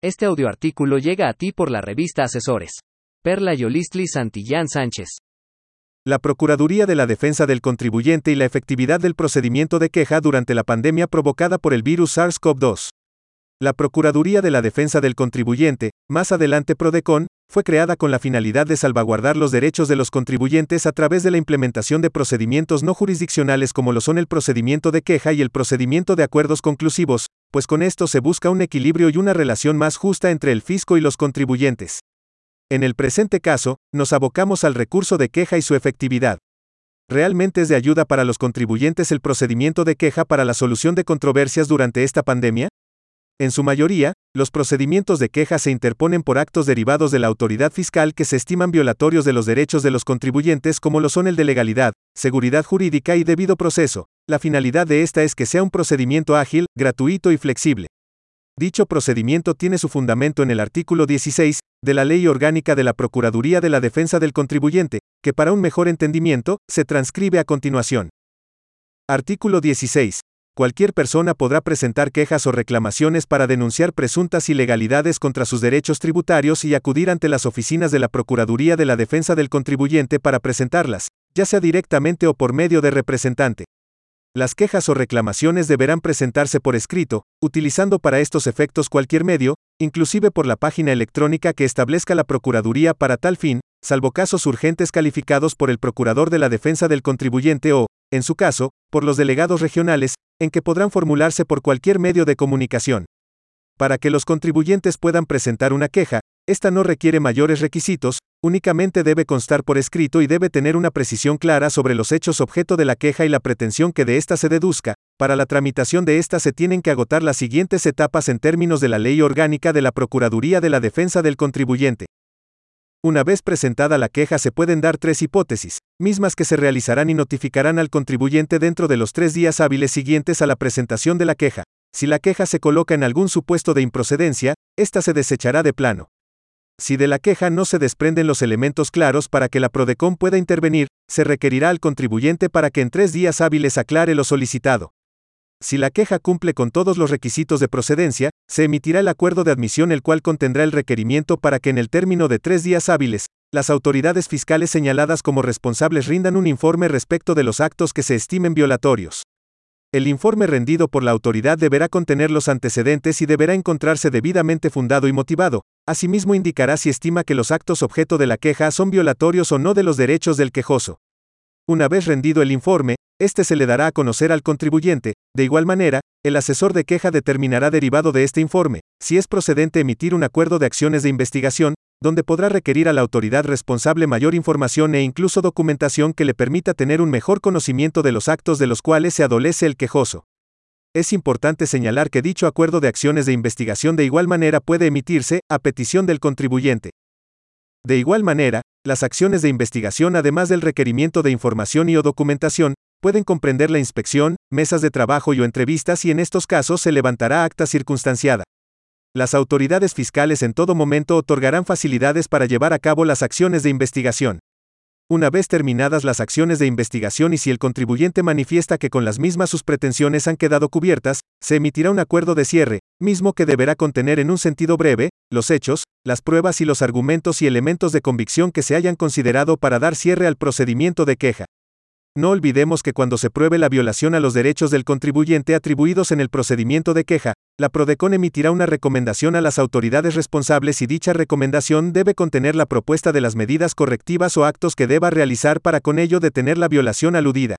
Este audioartículo llega a ti por la revista Asesores. Perla Yolistli Santillán Sánchez. La Procuraduría de la Defensa del Contribuyente y la efectividad del procedimiento de queja durante la pandemia provocada por el virus SARS-CoV-2. La Procuraduría de la Defensa del Contribuyente, más adelante Prodecon, fue creada con la finalidad de salvaguardar los derechos de los contribuyentes a través de la implementación de procedimientos no jurisdiccionales como lo son el procedimiento de queja y el procedimiento de acuerdos conclusivos, pues con esto se busca un equilibrio y una relación más justa entre el fisco y los contribuyentes. En el presente caso, nos abocamos al recurso de queja y su efectividad. ¿Realmente es de ayuda para los contribuyentes el procedimiento de queja para la solución de controversias durante esta pandemia? En su mayoría, los procedimientos de queja se interponen por actos derivados de la autoridad fiscal que se estiman violatorios de los derechos de los contribuyentes como lo son el de legalidad, seguridad jurídica y debido proceso. La finalidad de esta es que sea un procedimiento ágil, gratuito y flexible. Dicho procedimiento tiene su fundamento en el artículo 16 de la Ley Orgánica de la Procuraduría de la Defensa del Contribuyente, que para un mejor entendimiento, se transcribe a continuación. Artículo 16 cualquier persona podrá presentar quejas o reclamaciones para denunciar presuntas ilegalidades contra sus derechos tributarios y acudir ante las oficinas de la Procuraduría de la Defensa del Contribuyente para presentarlas, ya sea directamente o por medio de representante. Las quejas o reclamaciones deberán presentarse por escrito, utilizando para estos efectos cualquier medio, inclusive por la página electrónica que establezca la Procuraduría para tal fin, salvo casos urgentes calificados por el Procurador de la Defensa del Contribuyente o, en su caso, por los delegados regionales, en que podrán formularse por cualquier medio de comunicación. Para que los contribuyentes puedan presentar una queja, esta no requiere mayores requisitos, únicamente debe constar por escrito y debe tener una precisión clara sobre los hechos objeto de la queja y la pretensión que de ésta se deduzca. Para la tramitación de ésta se tienen que agotar las siguientes etapas en términos de la Ley Orgánica de la Procuraduría de la Defensa del Contribuyente. Una vez presentada la queja se pueden dar tres hipótesis, mismas que se realizarán y notificarán al contribuyente dentro de los tres días hábiles siguientes a la presentación de la queja. Si la queja se coloca en algún supuesto de improcedencia, ésta se desechará de plano. Si de la queja no se desprenden los elementos claros para que la PRODECON pueda intervenir, se requerirá al contribuyente para que en tres días hábiles aclare lo solicitado. Si la queja cumple con todos los requisitos de procedencia, se emitirá el acuerdo de admisión el cual contendrá el requerimiento para que en el término de tres días hábiles, las autoridades fiscales señaladas como responsables rindan un informe respecto de los actos que se estimen violatorios. El informe rendido por la autoridad deberá contener los antecedentes y deberá encontrarse debidamente fundado y motivado. Asimismo indicará si estima que los actos objeto de la queja son violatorios o no de los derechos del quejoso. Una vez rendido el informe, este se le dará a conocer al contribuyente. De igual manera, el asesor de queja determinará derivado de este informe, si es procedente emitir un acuerdo de acciones de investigación, donde podrá requerir a la autoridad responsable mayor información e incluso documentación que le permita tener un mejor conocimiento de los actos de los cuales se adolece el quejoso. Es importante señalar que dicho acuerdo de acciones de investigación de igual manera puede emitirse, a petición del contribuyente. De igual manera, las acciones de investigación, además del requerimiento de información y o documentación, pueden comprender la inspección, mesas de trabajo y o entrevistas y en estos casos se levantará acta circunstanciada. Las autoridades fiscales en todo momento otorgarán facilidades para llevar a cabo las acciones de investigación. Una vez terminadas las acciones de investigación y si el contribuyente manifiesta que con las mismas sus pretensiones han quedado cubiertas, se emitirá un acuerdo de cierre, mismo que deberá contener en un sentido breve, los hechos, las pruebas y los argumentos y elementos de convicción que se hayan considerado para dar cierre al procedimiento de queja. No olvidemos que cuando se pruebe la violación a los derechos del contribuyente atribuidos en el procedimiento de queja, la PRODECON emitirá una recomendación a las autoridades responsables y dicha recomendación debe contener la propuesta de las medidas correctivas o actos que deba realizar para con ello detener la violación aludida.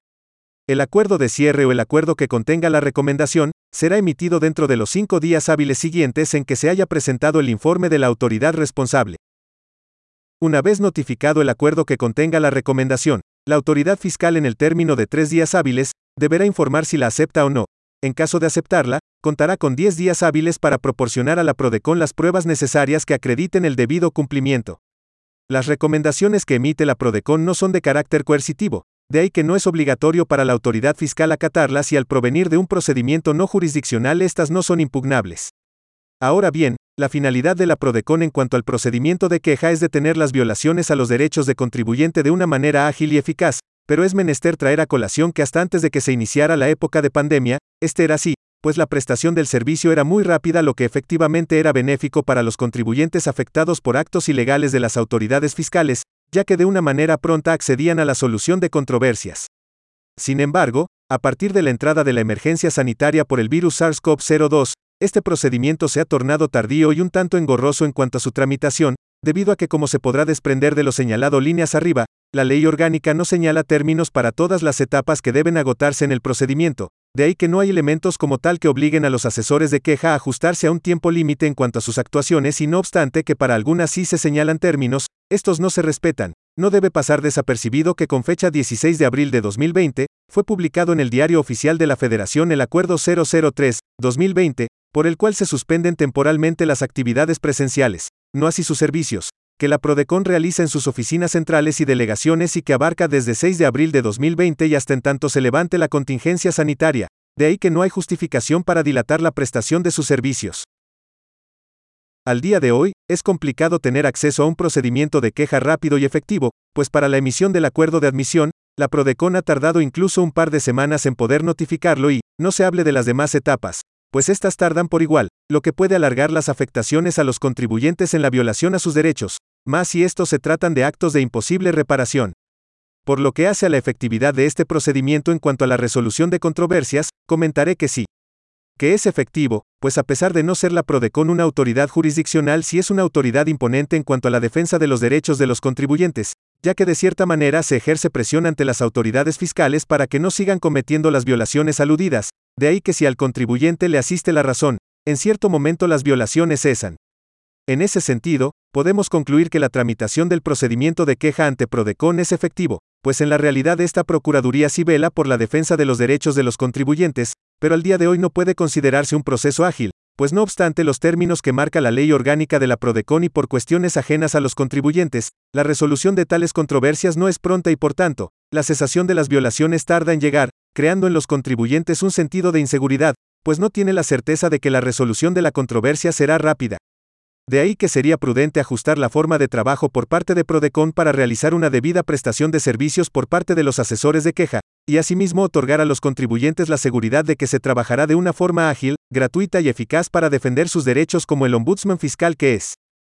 El acuerdo de cierre o el acuerdo que contenga la recomendación será emitido dentro de los cinco días hábiles siguientes en que se haya presentado el informe de la autoridad responsable. Una vez notificado el acuerdo que contenga la recomendación, la autoridad fiscal en el término de tres días hábiles, deberá informar si la acepta o no. En caso de aceptarla, contará con 10 días hábiles para proporcionar a la PRODECON las pruebas necesarias que acrediten el debido cumplimiento. Las recomendaciones que emite la PRODECON no son de carácter coercitivo, de ahí que no es obligatorio para la autoridad fiscal acatarlas y al provenir de un procedimiento no jurisdiccional estas no son impugnables. Ahora bien, la finalidad de la PRODECON en cuanto al procedimiento de queja es detener las violaciones a los derechos de contribuyente de una manera ágil y eficaz, pero es menester traer a colación que hasta antes de que se iniciara la época de pandemia, este era así, pues la prestación del servicio era muy rápida lo que efectivamente era benéfico para los contribuyentes afectados por actos ilegales de las autoridades fiscales, ya que de una manera pronta accedían a la solución de controversias. Sin embargo, a partir de la entrada de la emergencia sanitaria por el virus SARS-CoV-02, este procedimiento se ha tornado tardío y un tanto engorroso en cuanto a su tramitación, debido a que como se podrá desprender de lo señalado líneas arriba, la ley orgánica no señala términos para todas las etapas que deben agotarse en el procedimiento, de ahí que no hay elementos como tal que obliguen a los asesores de queja a ajustarse a un tiempo límite en cuanto a sus actuaciones y no obstante que para algunas sí se señalan términos, estos no se respetan. No debe pasar desapercibido que con fecha 16 de abril de 2020, fue publicado en el Diario Oficial de la Federación el Acuerdo 003-2020, por el cual se suspenden temporalmente las actividades presenciales, no así sus servicios, que la Prodecon realiza en sus oficinas centrales y delegaciones y que abarca desde 6 de abril de 2020 y hasta en tanto se levante la contingencia sanitaria, de ahí que no hay justificación para dilatar la prestación de sus servicios. Al día de hoy, es complicado tener acceso a un procedimiento de queja rápido y efectivo, pues para la emisión del acuerdo de admisión, la Prodecon ha tardado incluso un par de semanas en poder notificarlo y, no se hable de las demás etapas, pues estas tardan por igual, lo que puede alargar las afectaciones a los contribuyentes en la violación a sus derechos, más si estos se tratan de actos de imposible reparación. Por lo que hace a la efectividad de este procedimiento en cuanto a la resolución de controversias, comentaré que sí. Que es efectivo, pues a pesar de no ser la PRODECON una autoridad jurisdiccional, sí es una autoridad imponente en cuanto a la defensa de los derechos de los contribuyentes, ya que de cierta manera se ejerce presión ante las autoridades fiscales para que no sigan cometiendo las violaciones aludidas, de ahí que si al contribuyente le asiste la razón, en cierto momento las violaciones cesan. En ese sentido, podemos concluir que la tramitación del procedimiento de queja ante Prodecon es efectivo, pues en la realidad esta Procuraduría sí vela por la defensa de los derechos de los contribuyentes, pero al día de hoy no puede considerarse un proceso ágil, pues no obstante los términos que marca la ley orgánica de la Prodecon y por cuestiones ajenas a los contribuyentes, la resolución de tales controversias no es pronta y por tanto, la cesación de las violaciones tarda en llegar, creando en los contribuyentes un sentido de inseguridad, pues no tiene la certeza de que la resolución de la controversia será rápida. De ahí que sería prudente ajustar la forma de trabajo por parte de Prodecon para realizar una debida prestación de servicios por parte de los asesores de queja, y asimismo otorgar a los contribuyentes la seguridad de que se trabajará de una forma ágil, gratuita y eficaz para defender sus derechos como el ombudsman fiscal que es.